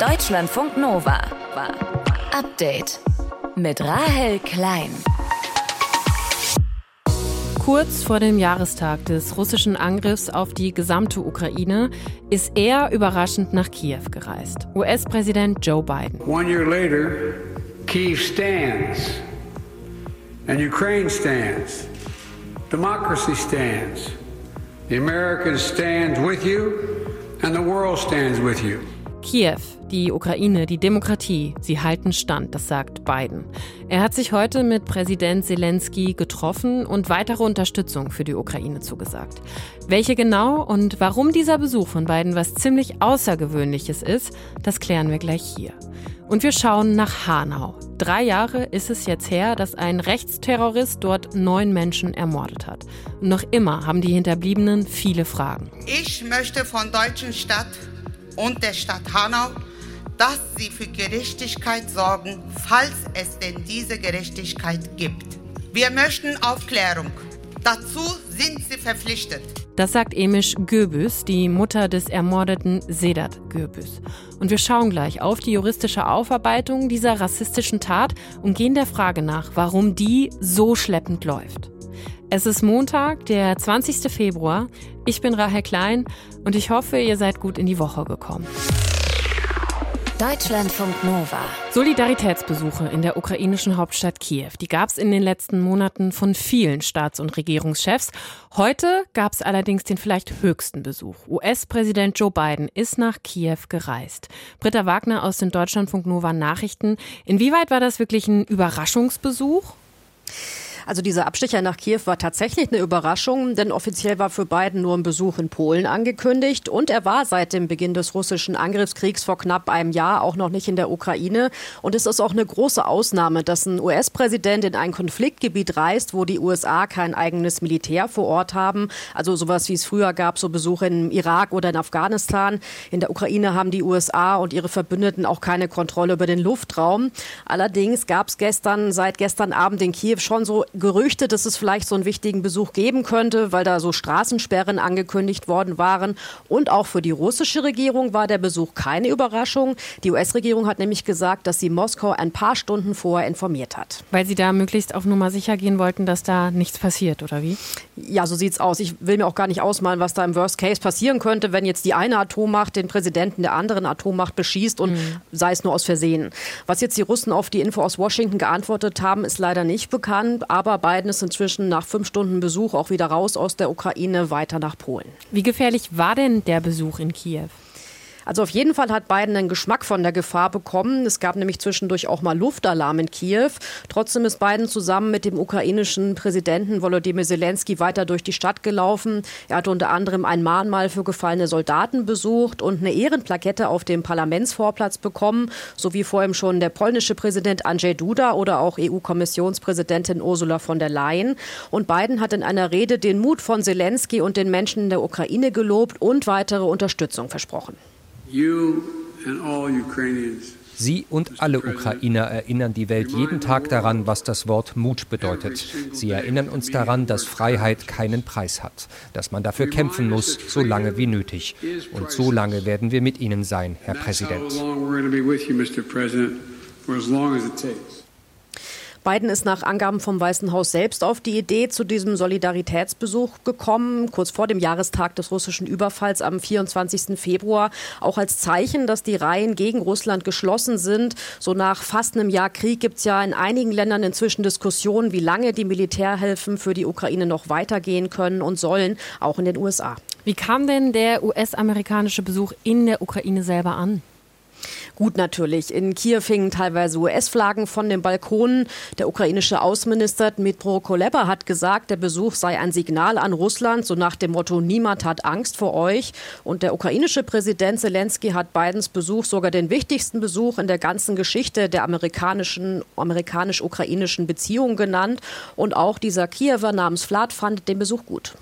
Deutschlandfunk Nova. Update mit Rahel Klein. Kurz vor dem Jahrestag des russischen Angriffs auf die gesamte Ukraine ist er überraschend nach Kiew gereist. US-Präsident Joe Biden. One year later, Kiev stands and Ukraine stands. Democracy stands. The Americans stand with you and the world stands with you. Kiew, die Ukraine, die Demokratie, sie halten stand, das sagt Biden. Er hat sich heute mit Präsident Zelensky getroffen und weitere Unterstützung für die Ukraine zugesagt. Welche genau und warum dieser Besuch von Biden was ziemlich Außergewöhnliches ist, das klären wir gleich hier. Und wir schauen nach Hanau. Drei Jahre ist es jetzt her, dass ein Rechtsterrorist dort neun Menschen ermordet hat. Und noch immer haben die Hinterbliebenen viele Fragen. Ich möchte von deutschen Stadt und der Stadt Hanau, dass sie für Gerechtigkeit sorgen, falls es denn diese Gerechtigkeit gibt. Wir möchten Aufklärung. Dazu sind sie verpflichtet. Das sagt Emisch Göbüs, die Mutter des ermordeten Sedat Göbüs. Und wir schauen gleich auf die juristische Aufarbeitung dieser rassistischen Tat und gehen der Frage nach, warum die so schleppend läuft. Es ist Montag, der 20. Februar. Ich bin Rahel Klein und ich hoffe, ihr seid gut in die Woche gekommen. Deutschlandfunk Nova. Solidaritätsbesuche in der ukrainischen Hauptstadt Kiew, die gab es in den letzten Monaten von vielen Staats- und Regierungschefs. Heute gab es allerdings den vielleicht höchsten Besuch. US-Präsident Joe Biden ist nach Kiew gereist. Britta Wagner aus den Deutschlandfunk Nova Nachrichten. Inwieweit war das wirklich ein Überraschungsbesuch? Also dieser Abstecher nach Kiew war tatsächlich eine Überraschung, denn offiziell war für Biden nur ein Besuch in Polen angekündigt und er war seit dem Beginn des russischen Angriffskriegs vor knapp einem Jahr auch noch nicht in der Ukraine. Und es ist auch eine große Ausnahme, dass ein US-Präsident in ein Konfliktgebiet reist, wo die USA kein eigenes Militär vor Ort haben. Also sowas wie es früher gab, so Besuche im Irak oder in Afghanistan. In der Ukraine haben die USA und ihre Verbündeten auch keine Kontrolle über den Luftraum. Allerdings gab es gestern, seit gestern Abend in Kiew schon so Gerüchte, dass es vielleicht so einen wichtigen Besuch geben könnte, weil da so Straßensperren angekündigt worden waren. Und auch für die russische Regierung war der Besuch keine Überraschung. Die US-Regierung hat nämlich gesagt, dass sie Moskau ein paar Stunden vorher informiert hat. Weil sie da möglichst auf Nummer sicher gehen wollten, dass da nichts passiert, oder wie? Ja, so sieht's aus. Ich will mir auch gar nicht ausmalen, was da im Worst Case passieren könnte, wenn jetzt die eine Atommacht den Präsidenten der anderen Atommacht beschießt und mhm. sei es nur aus Versehen. Was jetzt die Russen auf die Info aus Washington geantwortet haben, ist leider nicht bekannt. Aber aber Biden ist inzwischen nach fünf Stunden Besuch auch wieder raus aus der Ukraine, weiter nach Polen. Wie gefährlich war denn der Besuch in Kiew? Also auf jeden Fall hat Biden einen Geschmack von der Gefahr bekommen. Es gab nämlich zwischendurch auch mal Luftalarm in Kiew. Trotzdem ist Biden zusammen mit dem ukrainischen Präsidenten Volodymyr Zelensky weiter durch die Stadt gelaufen. Er hat unter anderem ein Mahnmal für gefallene Soldaten besucht und eine Ehrenplakette auf dem Parlamentsvorplatz bekommen, sowie vor ihm schon der polnische Präsident Andrzej Duda oder auch EU-Kommissionspräsidentin Ursula von der Leyen. Und Biden hat in einer Rede den Mut von Zelensky und den Menschen in der Ukraine gelobt und weitere Unterstützung versprochen. Sie und alle Ukrainer erinnern die Welt jeden Tag daran, was das Wort Mut bedeutet. Sie erinnern uns daran, dass Freiheit keinen Preis hat, dass man dafür kämpfen muss, so lange wie nötig. Und so lange werden wir mit Ihnen sein, Herr Präsident. Biden ist nach Angaben vom Weißen Haus selbst auf die Idee zu diesem Solidaritätsbesuch gekommen, kurz vor dem Jahrestag des russischen Überfalls am 24. Februar, auch als Zeichen, dass die Reihen gegen Russland geschlossen sind. So nach fast einem Jahr Krieg gibt es ja in einigen Ländern inzwischen Diskussionen, wie lange die Militärhilfen für die Ukraine noch weitergehen können und sollen, auch in den USA. Wie kam denn der US-amerikanische Besuch in der Ukraine selber an? Gut natürlich. In Kiew hingen teilweise US-Flaggen von den Balkonen. Der ukrainische Außenminister Dmitro Kuleba hat gesagt, der Besuch sei ein Signal an Russland, so nach dem Motto, niemand hat Angst vor euch. Und der ukrainische Präsident Zelensky hat Bidens Besuch sogar den wichtigsten Besuch in der ganzen Geschichte der amerikanischen, amerikanisch-ukrainischen Beziehungen genannt. Und auch dieser Kiewer namens Vlad fand den Besuch gut.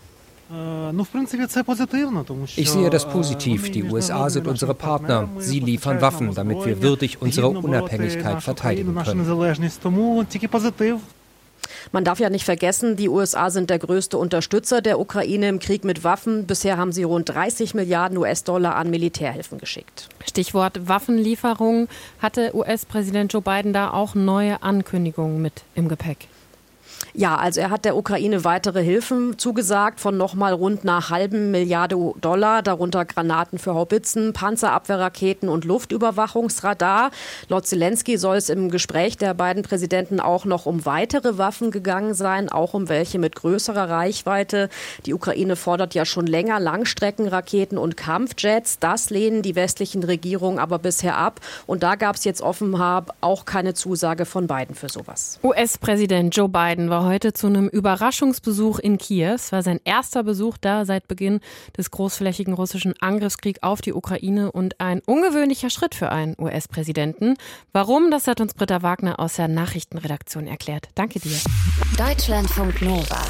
Ich sehe das positiv. Die USA sind unsere Partner. Sie liefern Waffen, damit wir würdig unsere Unabhängigkeit verteidigen können. Man darf ja nicht vergessen, die USA sind der größte Unterstützer der Ukraine im Krieg mit Waffen. Bisher haben sie rund 30 Milliarden US-Dollar an Militärhilfen geschickt. Stichwort Waffenlieferung. Hatte US-Präsident Joe Biden da auch neue Ankündigungen mit im Gepäck? Ja, also er hat der Ukraine weitere Hilfen zugesagt von nochmal rund einer halben Milliarde Dollar, darunter Granaten für Haubitzen, Panzerabwehrraketen und Luftüberwachungsradar. Laut Zelensky soll es im Gespräch der beiden Präsidenten auch noch um weitere Waffen gegangen sein, auch um welche mit größerer Reichweite. Die Ukraine fordert ja schon länger Langstreckenraketen und Kampfjets. Das lehnen die westlichen Regierungen aber bisher ab. Und da gab es jetzt offenbar auch keine Zusage von Biden für sowas. US-Präsident Joe Biden war heute zu einem Überraschungsbesuch in Kiew. Es war sein erster Besuch da seit Beginn des großflächigen russischen Angriffskriegs auf die Ukraine und ein ungewöhnlicher Schritt für einen US-Präsidenten. Warum, das hat uns Britta Wagner aus der Nachrichtenredaktion erklärt. Danke dir. Deutschlandfunk Nova.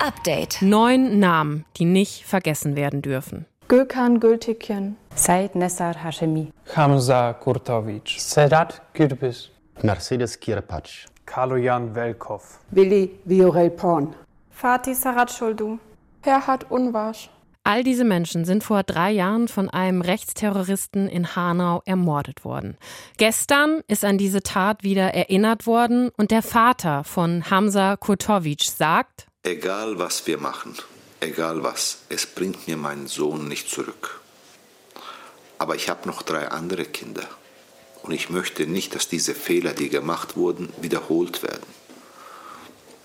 Update. Neun Namen, die nicht vergessen werden dürfen. Gökhan Gültekin. Said Nessar Hashemi. Hamza Kurtovic. Sedat Gürbüz. Mercedes Kirpatsch. Kaloyan Velkov. Willi Viorel Porn. Fatih Saratschuldu. Ferhat Unwasch. All diese Menschen sind vor drei Jahren von einem Rechtsterroristen in Hanau ermordet worden. Gestern ist an diese Tat wieder erinnert worden und der Vater von Hamza Kurtovic sagt, Egal was wir machen, egal was, es bringt mir meinen Sohn nicht zurück. Aber ich habe noch drei andere Kinder. Und ich möchte nicht, dass diese Fehler, die gemacht wurden, wiederholt werden.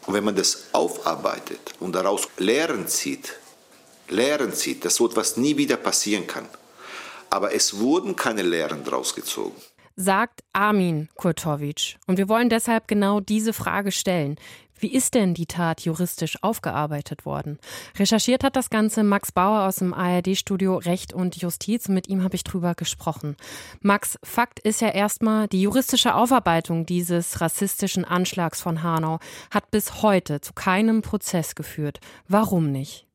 Und wenn man das aufarbeitet und daraus Lehren zieht, Lehren zieht, dass so etwas nie wieder passieren kann. Aber es wurden keine Lehren daraus gezogen sagt Armin Kurtovic. Und wir wollen deshalb genau diese Frage stellen. Wie ist denn die Tat juristisch aufgearbeitet worden? Recherchiert hat das Ganze Max Bauer aus dem ARD-Studio Recht und Justiz. Mit ihm habe ich drüber gesprochen. Max, Fakt ist ja erstmal, die juristische Aufarbeitung dieses rassistischen Anschlags von Hanau hat bis heute zu keinem Prozess geführt. Warum nicht?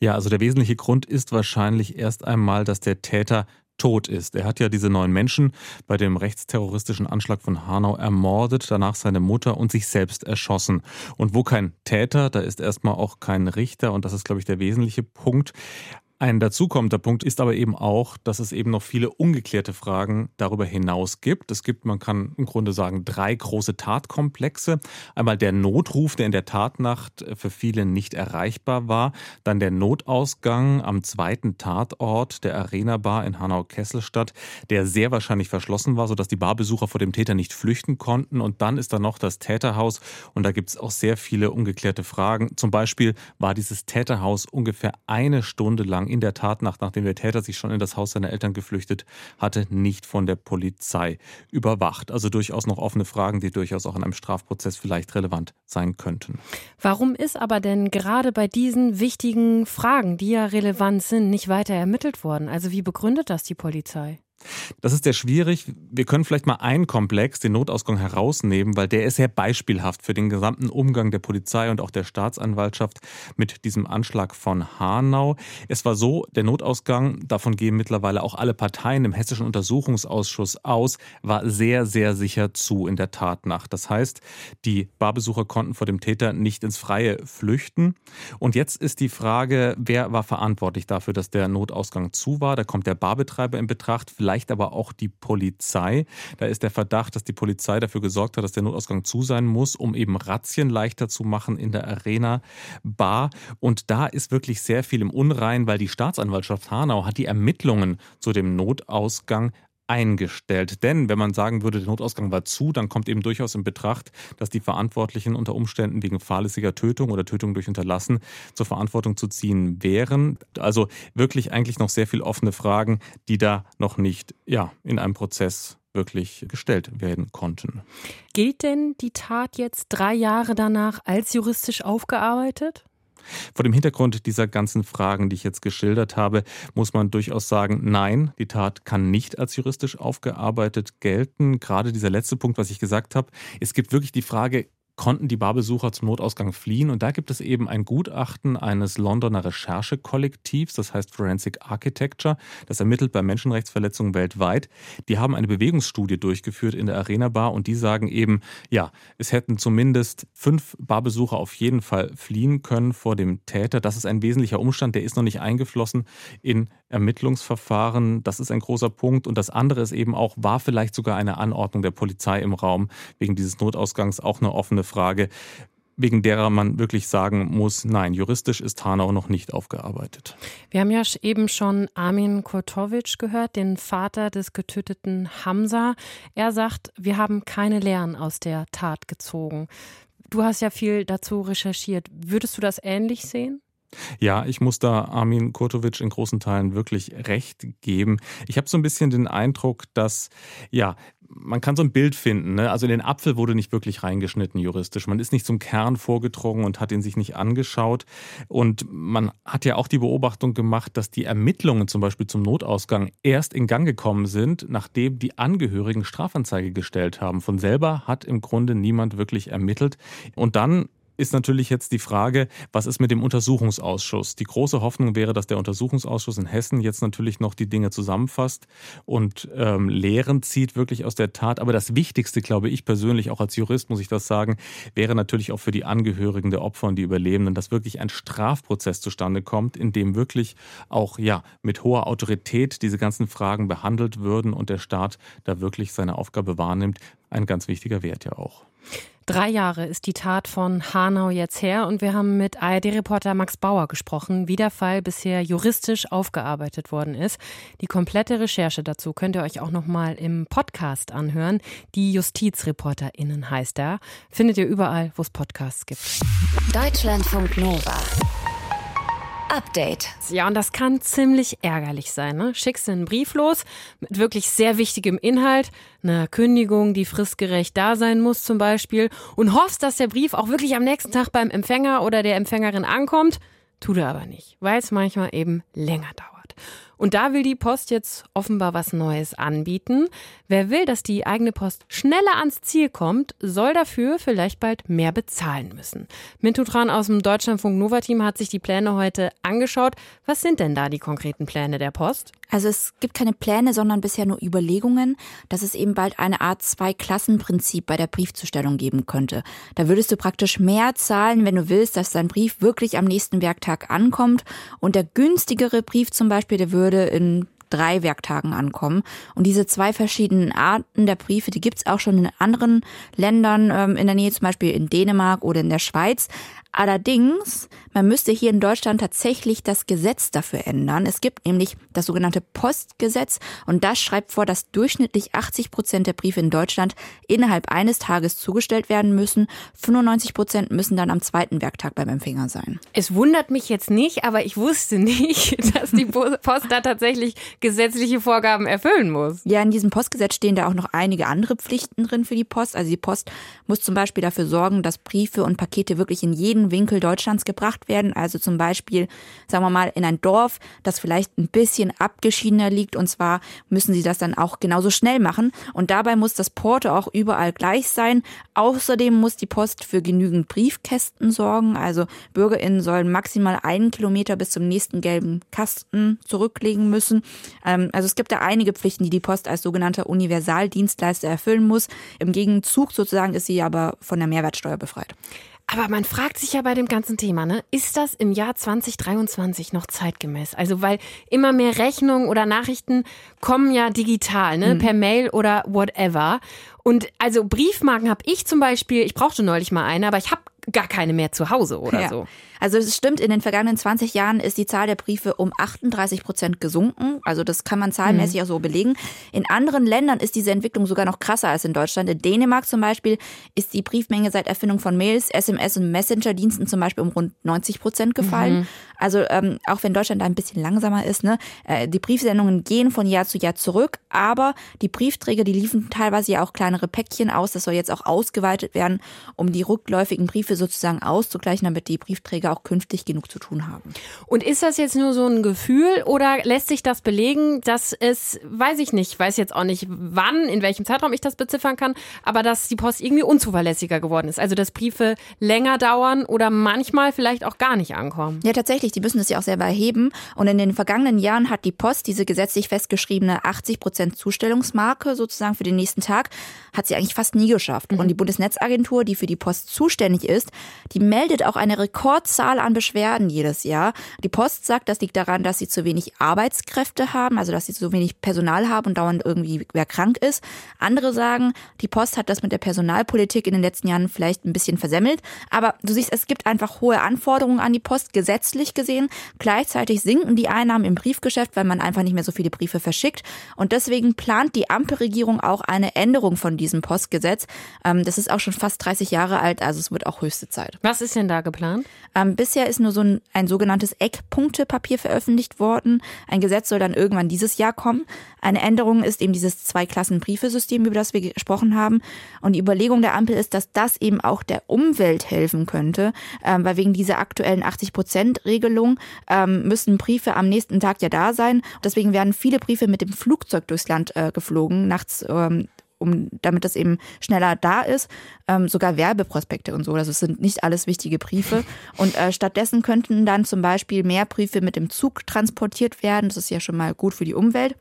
Ja, also der wesentliche Grund ist wahrscheinlich erst einmal, dass der Täter tot ist. Er hat ja diese neun Menschen bei dem rechtsterroristischen Anschlag von Hanau ermordet, danach seine Mutter und sich selbst erschossen. Und wo kein Täter, da ist erstmal auch kein Richter und das ist, glaube ich, der wesentliche Punkt. Ein dazukommender Punkt ist aber eben auch, dass es eben noch viele ungeklärte Fragen darüber hinaus gibt. Es gibt, man kann im Grunde sagen, drei große Tatkomplexe. Einmal der Notruf, der in der Tatnacht für viele nicht erreichbar war. Dann der Notausgang am zweiten Tatort der Arena Bar in Hanau-Kesselstadt, der sehr wahrscheinlich verschlossen war, sodass die Barbesucher vor dem Täter nicht flüchten konnten. Und dann ist da noch das Täterhaus. Und da gibt es auch sehr viele ungeklärte Fragen. Zum Beispiel war dieses Täterhaus ungefähr eine Stunde lang in der Tatnacht, nachdem der Täter sich schon in das Haus seiner Eltern geflüchtet hatte, nicht von der Polizei überwacht. Also durchaus noch offene Fragen, die durchaus auch in einem Strafprozess vielleicht relevant sein könnten. Warum ist aber denn gerade bei diesen wichtigen Fragen, die ja relevant sind, nicht weiter ermittelt worden? Also wie begründet das die Polizei? Das ist sehr schwierig. Wir können vielleicht mal einen Komplex, den Notausgang, herausnehmen, weil der ist sehr beispielhaft für den gesamten Umgang der Polizei und auch der Staatsanwaltschaft mit diesem Anschlag von Hanau. Es war so, der Notausgang, davon gehen mittlerweile auch alle Parteien im Hessischen Untersuchungsausschuss aus, war sehr, sehr sicher zu in der Tatnacht. Das heißt, die Barbesucher konnten vor dem Täter nicht ins Freie flüchten. Und jetzt ist die Frage, wer war verantwortlich dafür, dass der Notausgang zu war? Da kommt der Barbetreiber in Betracht vielleicht aber auch die Polizei. Da ist der Verdacht, dass die Polizei dafür gesorgt hat, dass der Notausgang zu sein muss, um eben Razzien leichter zu machen in der Arena Bar. Und da ist wirklich sehr viel im Unrein, weil die Staatsanwaltschaft Hanau hat die Ermittlungen zu dem Notausgang eingestellt. Denn wenn man sagen würde, der Notausgang war zu, dann kommt eben durchaus in Betracht, dass die Verantwortlichen unter Umständen wegen fahrlässiger Tötung oder Tötung durch Unterlassen zur Verantwortung zu ziehen wären. Also wirklich eigentlich noch sehr viel offene Fragen, die da noch nicht ja, in einem Prozess wirklich gestellt werden konnten. Gilt denn die Tat jetzt drei Jahre danach als juristisch aufgearbeitet? Vor dem Hintergrund dieser ganzen Fragen, die ich jetzt geschildert habe, muss man durchaus sagen, nein, die Tat kann nicht als juristisch aufgearbeitet gelten. Gerade dieser letzte Punkt, was ich gesagt habe. Es gibt wirklich die Frage, konnten die Barbesucher zum Notausgang fliehen. Und da gibt es eben ein Gutachten eines Londoner Recherchekollektivs, das heißt Forensic Architecture, das ermittelt bei Menschenrechtsverletzungen weltweit. Die haben eine Bewegungsstudie durchgeführt in der Arena Bar und die sagen eben, ja, es hätten zumindest fünf Barbesucher auf jeden Fall fliehen können vor dem Täter. Das ist ein wesentlicher Umstand, der ist noch nicht eingeflossen in Ermittlungsverfahren. Das ist ein großer Punkt. Und das andere ist eben auch, war vielleicht sogar eine Anordnung der Polizei im Raum wegen dieses Notausgangs auch eine offene Frage, wegen derer man wirklich sagen muss, nein, juristisch ist Hanau noch nicht aufgearbeitet. Wir haben ja eben schon Armin Kurtovic gehört, den Vater des getöteten Hamza. Er sagt, wir haben keine Lehren aus der Tat gezogen. Du hast ja viel dazu recherchiert. Würdest du das ähnlich sehen? Ja, ich muss da Armin Kurtovic in großen Teilen wirklich recht geben. Ich habe so ein bisschen den Eindruck, dass ja, man kann so ein Bild finden. Ne? Also in den Apfel wurde nicht wirklich reingeschnitten juristisch. Man ist nicht zum Kern vorgedrungen und hat ihn sich nicht angeschaut. Und man hat ja auch die Beobachtung gemacht, dass die Ermittlungen zum Beispiel zum Notausgang erst in Gang gekommen sind, nachdem die Angehörigen Strafanzeige gestellt haben. Von selber hat im Grunde niemand wirklich ermittelt. Und dann ist natürlich jetzt die Frage, was ist mit dem Untersuchungsausschuss? Die große Hoffnung wäre, dass der Untersuchungsausschuss in Hessen jetzt natürlich noch die Dinge zusammenfasst und ähm, Lehren zieht wirklich aus der Tat. Aber das Wichtigste, glaube ich persönlich, auch als Jurist muss ich das sagen, wäre natürlich auch für die Angehörigen der Opfer und die Überlebenden, dass wirklich ein Strafprozess zustande kommt, in dem wirklich auch ja mit hoher Autorität diese ganzen Fragen behandelt würden und der Staat da wirklich seine Aufgabe wahrnimmt. Ein ganz wichtiger Wert ja auch. Drei Jahre ist die Tat von Hanau jetzt her und wir haben mit ARD-Reporter Max Bauer gesprochen, wie der Fall bisher juristisch aufgearbeitet worden ist. Die komplette Recherche dazu könnt ihr euch auch nochmal im Podcast anhören. Die JustizreporterInnen heißt er. Findet ihr überall, wo es Podcasts gibt. Deutschlandfunk Nova. Update. Ja, und das kann ziemlich ärgerlich sein. Ne? Schickst du einen Brief los mit wirklich sehr wichtigem Inhalt, einer Kündigung, die fristgerecht da sein muss zum Beispiel, und hoffst, dass der Brief auch wirklich am nächsten Tag beim Empfänger oder der Empfängerin ankommt. Tut er aber nicht, weil es manchmal eben länger dauert. Und da will die Post jetzt offenbar was Neues anbieten. Wer will, dass die eigene Post schneller ans Ziel kommt, soll dafür vielleicht bald mehr bezahlen müssen. Mintutran aus dem Deutschlandfunk Nova Team hat sich die Pläne heute angeschaut. Was sind denn da die konkreten Pläne der Post? Also es gibt keine Pläne, sondern bisher nur Überlegungen, dass es eben bald eine Art Zwei-Klassen-Prinzip bei der Briefzustellung geben könnte. Da würdest du praktisch mehr zahlen, wenn du willst, dass dein Brief wirklich am nächsten Werktag ankommt. Und der günstigere Brief zum Beispiel, der würde in drei Werktagen ankommen. Und diese zwei verschiedenen Arten der Briefe, die gibt's auch schon in anderen Ländern ähm, in der Nähe, zum Beispiel in Dänemark oder in der Schweiz. Allerdings, man müsste hier in Deutschland tatsächlich das Gesetz dafür ändern. Es gibt nämlich das sogenannte Postgesetz und das schreibt vor, dass durchschnittlich 80 Prozent der Briefe in Deutschland innerhalb eines Tages zugestellt werden müssen. 95 Prozent müssen dann am zweiten Werktag beim Empfänger sein. Es wundert mich jetzt nicht, aber ich wusste nicht, dass die Post da tatsächlich gesetzliche Vorgaben erfüllen muss. Ja, in diesem Postgesetz stehen da auch noch einige andere Pflichten drin für die Post. Also die Post muss zum Beispiel dafür sorgen, dass Briefe und Pakete wirklich in jeden jeden Winkel Deutschlands gebracht werden. Also zum Beispiel, sagen wir mal, in ein Dorf, das vielleicht ein bisschen abgeschiedener liegt. Und zwar müssen sie das dann auch genauso schnell machen. Und dabei muss das Porto auch überall gleich sein. Außerdem muss die Post für genügend Briefkästen sorgen. Also BürgerInnen sollen maximal einen Kilometer bis zum nächsten gelben Kasten zurücklegen müssen. Ähm, also es gibt da einige Pflichten, die die Post als sogenannter Universaldienstleister erfüllen muss. Im Gegenzug sozusagen ist sie aber von der Mehrwertsteuer befreit. Aber man fragt sich ja bei dem ganzen Thema, ne, ist das im Jahr 2023 noch zeitgemäß? Also, weil immer mehr Rechnungen oder Nachrichten kommen ja digital, ne, mhm. per Mail oder whatever. Und also Briefmarken habe ich zum Beispiel, ich brauchte neulich mal eine, aber ich habe gar keine mehr zu Hause oder ja. so. Also es stimmt, in den vergangenen 20 Jahren ist die Zahl der Briefe um 38 Prozent gesunken. Also das kann man zahlenmäßig mhm. auch so belegen. In anderen Ländern ist diese Entwicklung sogar noch krasser als in Deutschland. In Dänemark zum Beispiel ist die Briefmenge seit Erfindung von Mails, SMS und Messenger-Diensten zum Beispiel um rund 90 Prozent gefallen. Mhm. Also ähm, auch wenn Deutschland da ein bisschen langsamer ist, ne, äh, die Briefsendungen gehen von Jahr zu Jahr zurück, aber die Briefträger, die liefen teilweise ja auch kleinere Päckchen aus. Das soll jetzt auch ausgeweitet werden, um die rückläufigen Briefe sozusagen auszugleichen, damit die Briefträger auch künftig genug zu tun haben. Und ist das jetzt nur so ein Gefühl oder lässt sich das belegen, dass es, weiß ich nicht, weiß jetzt auch nicht, wann, in welchem Zeitraum ich das beziffern kann, aber dass die Post irgendwie unzuverlässiger geworden ist? Also, dass Briefe länger dauern oder manchmal vielleicht auch gar nicht ankommen? Ja, tatsächlich. Die müssen das ja auch selber erheben. Und in den vergangenen Jahren hat die Post diese gesetzlich festgeschriebene 80 Prozent Zustellungsmarke sozusagen für den nächsten Tag, hat sie eigentlich fast nie geschafft. Mhm. Und die Bundesnetzagentur, die für die Post zuständig ist, die meldet auch eine Rekordzahl an Beschwerden jedes Jahr. Die Post sagt, das liegt daran, dass sie zu wenig Arbeitskräfte haben, also dass sie zu wenig Personal haben und dauernd irgendwie wer krank ist. Andere sagen, die Post hat das mit der Personalpolitik in den letzten Jahren vielleicht ein bisschen versemmelt. Aber du siehst, es gibt einfach hohe Anforderungen an die Post, gesetzlich gesehen. Gleichzeitig sinken die Einnahmen im Briefgeschäft, weil man einfach nicht mehr so viele Briefe verschickt. Und deswegen plant die Ampelregierung auch eine Änderung von diesem Postgesetz. Ähm, das ist auch schon fast 30 Jahre alt, also es wird auch höchste Zeit. Was ist denn da geplant? Ähm, bisher ist nur so ein, ein sogenanntes Eckpunktepapier veröffentlicht worden. Ein Gesetz soll dann irgendwann dieses Jahr kommen. Eine Änderung ist eben dieses Zwei-Klassen-Briefesystem, über das wir gesprochen haben. Und die Überlegung der Ampel ist, dass das eben auch der Umwelt helfen könnte, ähm, weil wegen dieser aktuellen 80-Prozent-Regelung ähm, müssen Briefe am nächsten Tag ja da sein. Deswegen werden viele Briefe mit dem Flugzeug durchs Land äh, geflogen, nachts ähm, um, damit das eben schneller da ist. Ähm, sogar Werbeprospekte und so. Also es sind nicht alles wichtige Briefe. Und äh, stattdessen könnten dann zum Beispiel mehr Briefe mit dem Zug transportiert werden. Das ist ja schon mal gut für die Umwelt.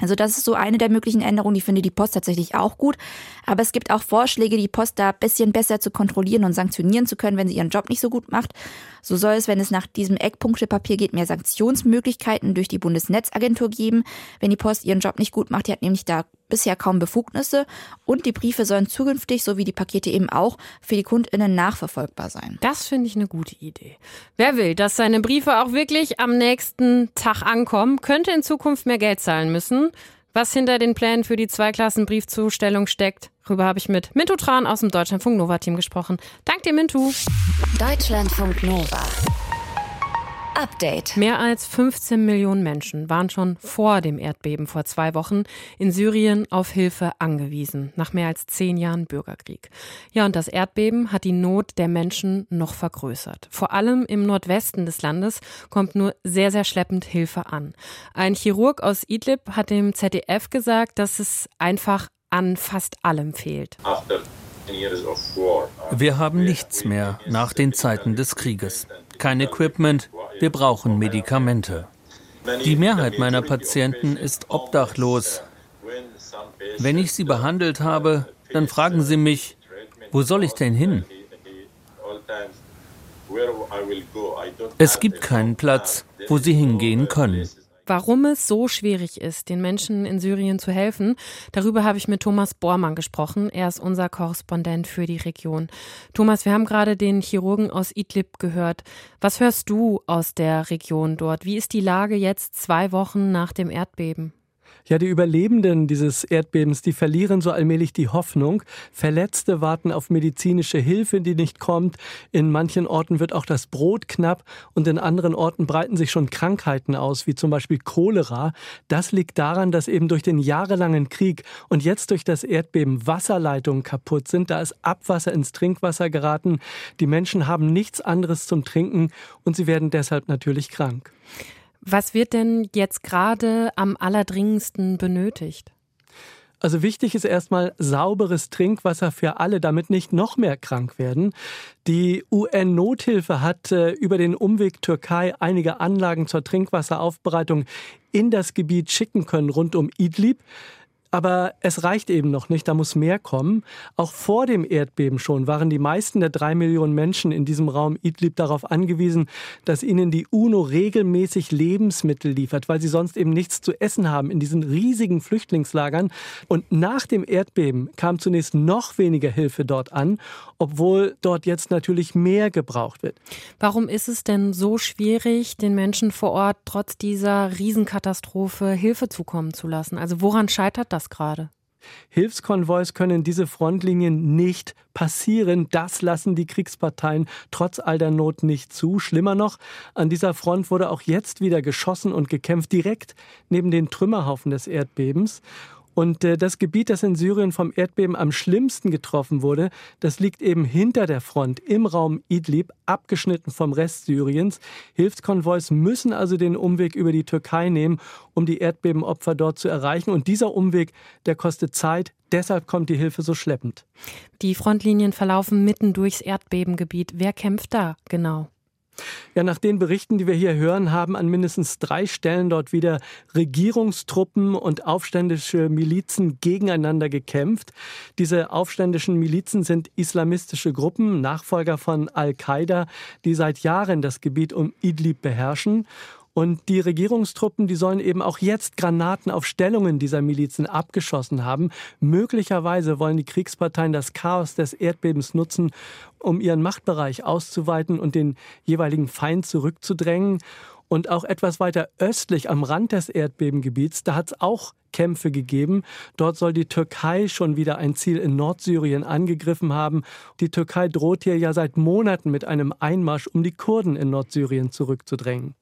Also das ist so eine der möglichen Änderungen, die finde die Post tatsächlich auch gut. Aber es gibt auch Vorschläge, die Post da ein bisschen besser zu kontrollieren und sanktionieren zu können, wenn sie ihren Job nicht so gut macht. So soll es, wenn es nach diesem Eckpunktepapier geht, mehr Sanktionsmöglichkeiten durch die Bundesnetzagentur geben, wenn die Post ihren Job nicht gut macht. Die hat nämlich da bisher kaum Befugnisse und die Briefe sollen zukünftig, so wie die Pakete eben auch, für die KundInnen nachverfolgbar sein. Das finde ich eine gute Idee. Wer will, dass seine Briefe auch wirklich am nächsten Tag ankommen, könnte in Zukunft mehr Geld zahlen müssen. Was hinter den Plänen für die Zweiklassen-Briefzustellung steckt, darüber habe ich mit Mintu Tran aus dem Deutschlandfunk Nova-Team gesprochen. Dank dir, Mintu. Deutschlandfunk Nova. Update. Mehr als 15 Millionen Menschen waren schon vor dem Erdbeben vor zwei Wochen in Syrien auf Hilfe angewiesen, nach mehr als zehn Jahren Bürgerkrieg. Ja, und das Erdbeben hat die Not der Menschen noch vergrößert. Vor allem im Nordwesten des Landes kommt nur sehr, sehr schleppend Hilfe an. Ein Chirurg aus Idlib hat dem ZDF gesagt, dass es einfach an fast allem fehlt. Wir haben nichts mehr nach den Zeiten des Krieges. Kein Equipment, wir brauchen Medikamente. Die Mehrheit meiner Patienten ist obdachlos. Wenn ich sie behandelt habe, dann fragen sie mich, wo soll ich denn hin? Es gibt keinen Platz, wo sie hingehen können. Warum es so schwierig ist, den Menschen in Syrien zu helfen, darüber habe ich mit Thomas Bormann gesprochen. Er ist unser Korrespondent für die Region. Thomas, wir haben gerade den Chirurgen aus Idlib gehört. Was hörst du aus der Region dort? Wie ist die Lage jetzt zwei Wochen nach dem Erdbeben? Ja, die Überlebenden dieses Erdbebens, die verlieren so allmählich die Hoffnung. Verletzte warten auf medizinische Hilfe, die nicht kommt. In manchen Orten wird auch das Brot knapp und in anderen Orten breiten sich schon Krankheiten aus, wie zum Beispiel Cholera. Das liegt daran, dass eben durch den jahrelangen Krieg und jetzt durch das Erdbeben Wasserleitungen kaputt sind. Da ist Abwasser ins Trinkwasser geraten. Die Menschen haben nichts anderes zum Trinken und sie werden deshalb natürlich krank. Was wird denn jetzt gerade am allerdringendsten benötigt? Also wichtig ist erstmal sauberes Trinkwasser für alle, damit nicht noch mehr krank werden. Die UN-Nothilfe hat äh, über den Umweg Türkei einige Anlagen zur Trinkwasseraufbereitung in das Gebiet schicken können rund um Idlib. Aber es reicht eben noch nicht, da muss mehr kommen. Auch vor dem Erdbeben schon waren die meisten der drei Millionen Menschen in diesem Raum Idlib darauf angewiesen, dass ihnen die UNO regelmäßig Lebensmittel liefert, weil sie sonst eben nichts zu essen haben in diesen riesigen Flüchtlingslagern. Und nach dem Erdbeben kam zunächst noch weniger Hilfe dort an, obwohl dort jetzt natürlich mehr gebraucht wird. Warum ist es denn so schwierig, den Menschen vor Ort trotz dieser Riesenkatastrophe Hilfe zukommen zu lassen? Also woran scheitert das? Das gerade? Hilfskonvois können diese Frontlinien nicht passieren. Das lassen die Kriegsparteien trotz all der Not nicht zu. Schlimmer noch, an dieser Front wurde auch jetzt wieder geschossen und gekämpft, direkt neben den Trümmerhaufen des Erdbebens. Und äh, das Gebiet, das in Syrien vom Erdbeben am schlimmsten getroffen wurde, das liegt eben hinter der Front im Raum Idlib, abgeschnitten vom Rest Syriens. Hilfskonvois müssen also den Umweg über die Türkei nehmen, um die Erdbebenopfer dort zu erreichen. Und dieser Umweg, der kostet Zeit. Deshalb kommt die Hilfe so schleppend. Die Frontlinien verlaufen mitten durchs Erdbebengebiet. Wer kämpft da genau? Ja, nach den Berichten, die wir hier hören, haben an mindestens drei Stellen dort wieder Regierungstruppen und aufständische Milizen gegeneinander gekämpft. Diese aufständischen Milizen sind islamistische Gruppen, Nachfolger von Al-Qaida, die seit Jahren das Gebiet um Idlib beherrschen. Und die Regierungstruppen, die sollen eben auch jetzt Granaten auf Stellungen dieser Milizen abgeschossen haben. Möglicherweise wollen die Kriegsparteien das Chaos des Erdbebens nutzen, um ihren Machtbereich auszuweiten und den jeweiligen Feind zurückzudrängen. Und auch etwas weiter östlich am Rand des Erdbebengebiets, da hat es auch Kämpfe gegeben. Dort soll die Türkei schon wieder ein Ziel in Nordsyrien angegriffen haben. Die Türkei droht hier ja seit Monaten mit einem Einmarsch, um die Kurden in Nordsyrien zurückzudrängen.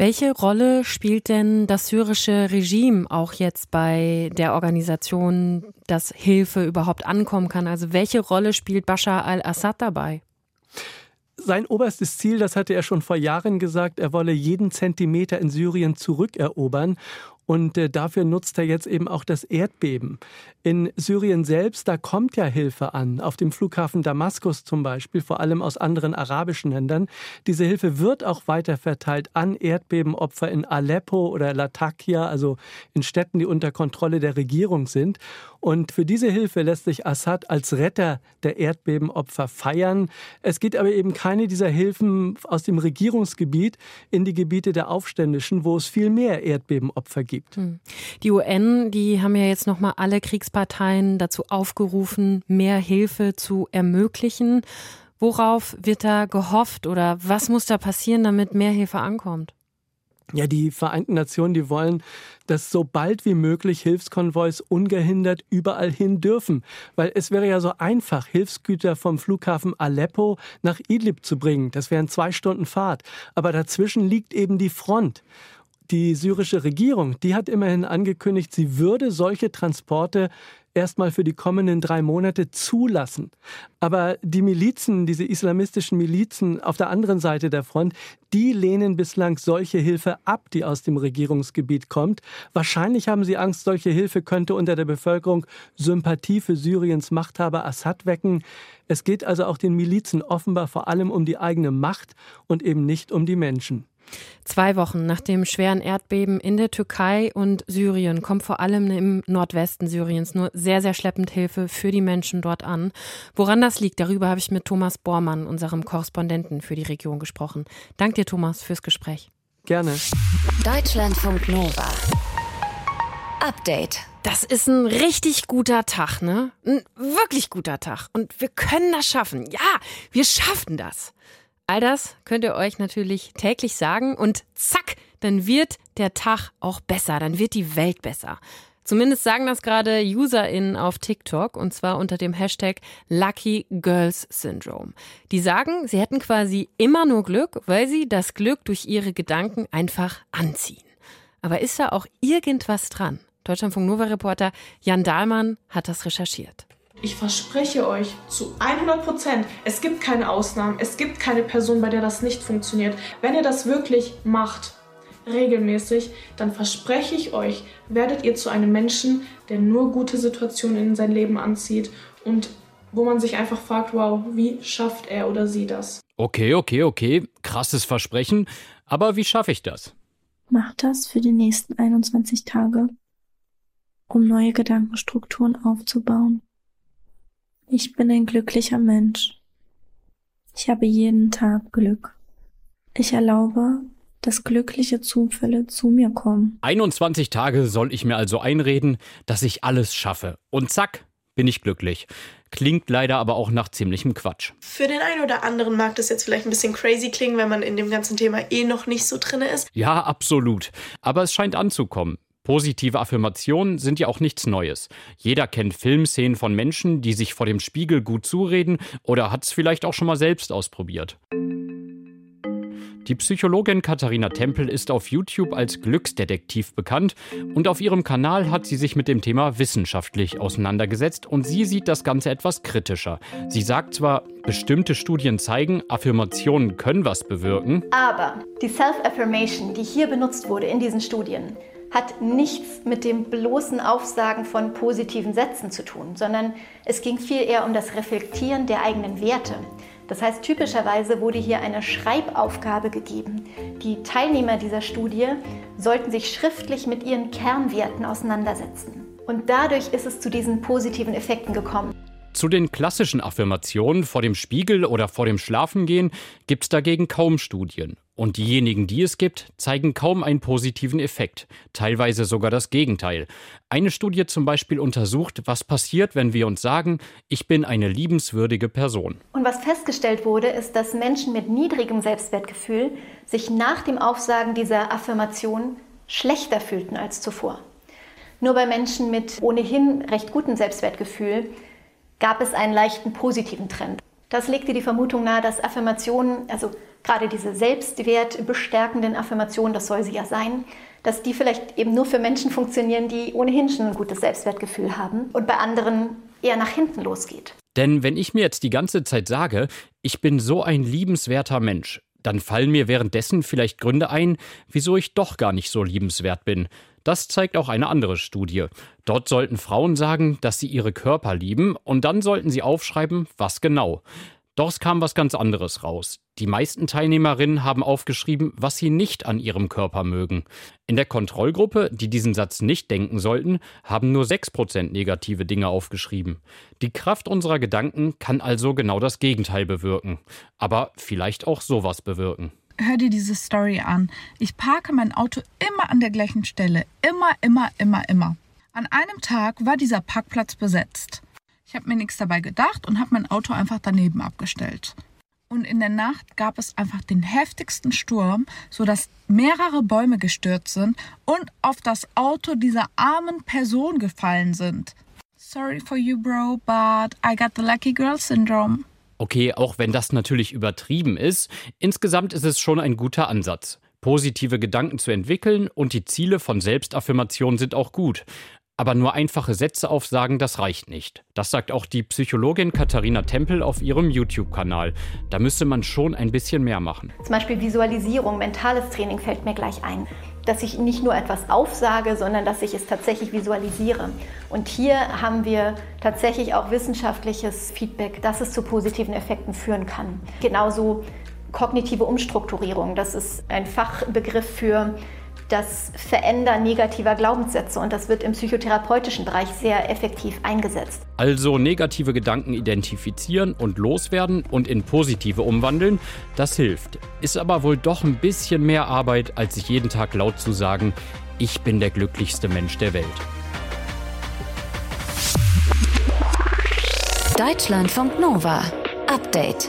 Welche Rolle spielt denn das syrische Regime auch jetzt bei der Organisation, dass Hilfe überhaupt ankommen kann? Also welche Rolle spielt Bashar al-Assad dabei? Sein oberstes Ziel, das hatte er schon vor Jahren gesagt, er wolle jeden Zentimeter in Syrien zurückerobern. Und äh, dafür nutzt er jetzt eben auch das Erdbeben. In Syrien selbst, da kommt ja Hilfe an, auf dem Flughafen Damaskus zum Beispiel, vor allem aus anderen arabischen Ländern. Diese Hilfe wird auch weiter verteilt an Erdbebenopfer in Aleppo oder Latakia, also in Städten, die unter Kontrolle der Regierung sind. Und für diese Hilfe lässt sich Assad als Retter der Erdbebenopfer feiern. Es geht aber eben keine dieser Hilfen aus dem Regierungsgebiet in die Gebiete der Aufständischen, wo es viel mehr Erdbebenopfer gibt. Hm. Die UN, die haben ja jetzt noch mal alle Kriegsparteien dazu aufgerufen, mehr Hilfe zu ermöglichen. Worauf wird da gehofft oder was muss da passieren, damit mehr Hilfe ankommt? Ja, die Vereinten Nationen, die wollen, dass so bald wie möglich Hilfskonvois ungehindert überall hin dürfen. Weil es wäre ja so einfach, Hilfsgüter vom Flughafen Aleppo nach Idlib zu bringen. Das wären zwei Stunden Fahrt. Aber dazwischen liegt eben die Front. Die syrische Regierung, die hat immerhin angekündigt, sie würde solche Transporte erstmal für die kommenden drei Monate zulassen. Aber die Milizen, diese islamistischen Milizen auf der anderen Seite der Front, die lehnen bislang solche Hilfe ab, die aus dem Regierungsgebiet kommt. Wahrscheinlich haben sie Angst, solche Hilfe könnte unter der Bevölkerung Sympathie für Syriens Machthaber Assad wecken. Es geht also auch den Milizen offenbar vor allem um die eigene Macht und eben nicht um die Menschen. Zwei Wochen nach dem schweren Erdbeben in der Türkei und Syrien kommt vor allem im Nordwesten Syriens nur sehr, sehr schleppend Hilfe für die Menschen dort an. Woran das liegt, darüber habe ich mit Thomas Bormann, unserem Korrespondenten für die Region, gesprochen. Dank dir, Thomas, fürs Gespräch. Gerne. Deutschlandfunk Nova. Update. Das ist ein richtig guter Tag, ne? Ein wirklich guter Tag. Und wir können das schaffen. Ja, wir schaffen das. All das könnt ihr euch natürlich täglich sagen und zack, dann wird der Tag auch besser, dann wird die Welt besser. Zumindest sagen das gerade UserInnen auf TikTok und zwar unter dem Hashtag Lucky Girls Syndrome. Die sagen, sie hätten quasi immer nur Glück, weil sie das Glück durch ihre Gedanken einfach anziehen. Aber ist da auch irgendwas dran? Deutschlandfunk Nova Reporter Jan Dahlmann hat das recherchiert. Ich verspreche euch zu 100 Prozent, es gibt keine Ausnahmen, es gibt keine Person, bei der das nicht funktioniert. Wenn ihr das wirklich macht, regelmäßig, dann verspreche ich euch, werdet ihr zu einem Menschen, der nur gute Situationen in sein Leben anzieht und wo man sich einfach fragt, wow, wie schafft er oder sie das? Okay, okay, okay, krasses Versprechen, aber wie schaffe ich das? Mach das für die nächsten 21 Tage, um neue Gedankenstrukturen aufzubauen. Ich bin ein glücklicher Mensch. Ich habe jeden Tag Glück. Ich erlaube, dass glückliche Zufälle zu mir kommen. 21 Tage soll ich mir also einreden, dass ich alles schaffe. Und zack, bin ich glücklich. Klingt leider aber auch nach ziemlichem Quatsch. Für den einen oder anderen mag das jetzt vielleicht ein bisschen crazy klingen, wenn man in dem ganzen Thema eh noch nicht so drin ist. Ja, absolut. Aber es scheint anzukommen. Positive Affirmationen sind ja auch nichts Neues. Jeder kennt Filmszenen von Menschen, die sich vor dem Spiegel gut zureden oder hat es vielleicht auch schon mal selbst ausprobiert. Die Psychologin Katharina Tempel ist auf YouTube als Glücksdetektiv bekannt und auf ihrem Kanal hat sie sich mit dem Thema wissenschaftlich auseinandergesetzt und sie sieht das Ganze etwas kritischer. Sie sagt zwar, bestimmte Studien zeigen, Affirmationen können was bewirken, aber die Self-Affirmation, die hier benutzt wurde in diesen Studien, hat nichts mit dem bloßen Aufsagen von positiven Sätzen zu tun, sondern es ging viel eher um das Reflektieren der eigenen Werte. Das heißt, typischerweise wurde hier eine Schreibaufgabe gegeben. Die Teilnehmer dieser Studie sollten sich schriftlich mit ihren Kernwerten auseinandersetzen. Und dadurch ist es zu diesen positiven Effekten gekommen. Zu den klassischen Affirmationen vor dem Spiegel oder vor dem Schlafengehen gibt es dagegen kaum Studien. Und diejenigen, die es gibt, zeigen kaum einen positiven Effekt, teilweise sogar das Gegenteil. Eine Studie zum Beispiel untersucht, was passiert, wenn wir uns sagen, ich bin eine liebenswürdige Person. Und was festgestellt wurde, ist, dass Menschen mit niedrigem Selbstwertgefühl sich nach dem Aufsagen dieser Affirmation schlechter fühlten als zuvor. Nur bei Menschen mit ohnehin recht gutem Selbstwertgefühl gab es einen leichten positiven Trend. Das legte die Vermutung nahe, dass Affirmationen, also gerade diese selbstwertbestärkenden Affirmationen, das soll sie ja sein, dass die vielleicht eben nur für Menschen funktionieren, die ohnehin schon ein gutes Selbstwertgefühl haben und bei anderen eher nach hinten losgeht. Denn wenn ich mir jetzt die ganze Zeit sage, ich bin so ein liebenswerter Mensch, dann fallen mir währenddessen vielleicht Gründe ein, wieso ich doch gar nicht so liebenswert bin. Das zeigt auch eine andere Studie. Dort sollten Frauen sagen, dass sie ihre Körper lieben, und dann sollten sie aufschreiben, was genau. Doch es kam was ganz anderes raus. Die meisten Teilnehmerinnen haben aufgeschrieben, was sie nicht an ihrem Körper mögen. In der Kontrollgruppe, die diesen Satz nicht denken sollten, haben nur 6% negative Dinge aufgeschrieben. Die Kraft unserer Gedanken kann also genau das Gegenteil bewirken. Aber vielleicht auch sowas bewirken. Hör dir diese Story an. Ich parke mein Auto immer an der gleichen Stelle. Immer, immer, immer, immer. An einem Tag war dieser Parkplatz besetzt. Ich habe mir nichts dabei gedacht und habe mein Auto einfach daneben abgestellt. Und in der Nacht gab es einfach den heftigsten Sturm, sodass mehrere Bäume gestürzt sind und auf das Auto dieser armen Person gefallen sind. Sorry for you, bro, but I got the lucky girl syndrome. Okay, auch wenn das natürlich übertrieben ist, insgesamt ist es schon ein guter Ansatz. Positive Gedanken zu entwickeln und die Ziele von Selbstaffirmation sind auch gut. Aber nur einfache Sätze aufsagen, das reicht nicht. Das sagt auch die Psychologin Katharina Tempel auf ihrem YouTube-Kanal. Da müsste man schon ein bisschen mehr machen. Zum Beispiel Visualisierung, mentales Training fällt mir gleich ein. Dass ich nicht nur etwas aufsage, sondern dass ich es tatsächlich visualisiere. Und hier haben wir tatsächlich auch wissenschaftliches Feedback, dass es zu positiven Effekten führen kann. Genauso kognitive Umstrukturierung, das ist ein Fachbegriff für das Verändern negativer Glaubenssätze und das wird im psychotherapeutischen Bereich sehr effektiv eingesetzt. Also negative Gedanken identifizieren und loswerden und in positive umwandeln, das hilft. Ist aber wohl doch ein bisschen mehr Arbeit, als sich jeden Tag laut zu sagen, ich bin der glücklichste Mensch der Welt. Deutschlandfunk Nova. Update.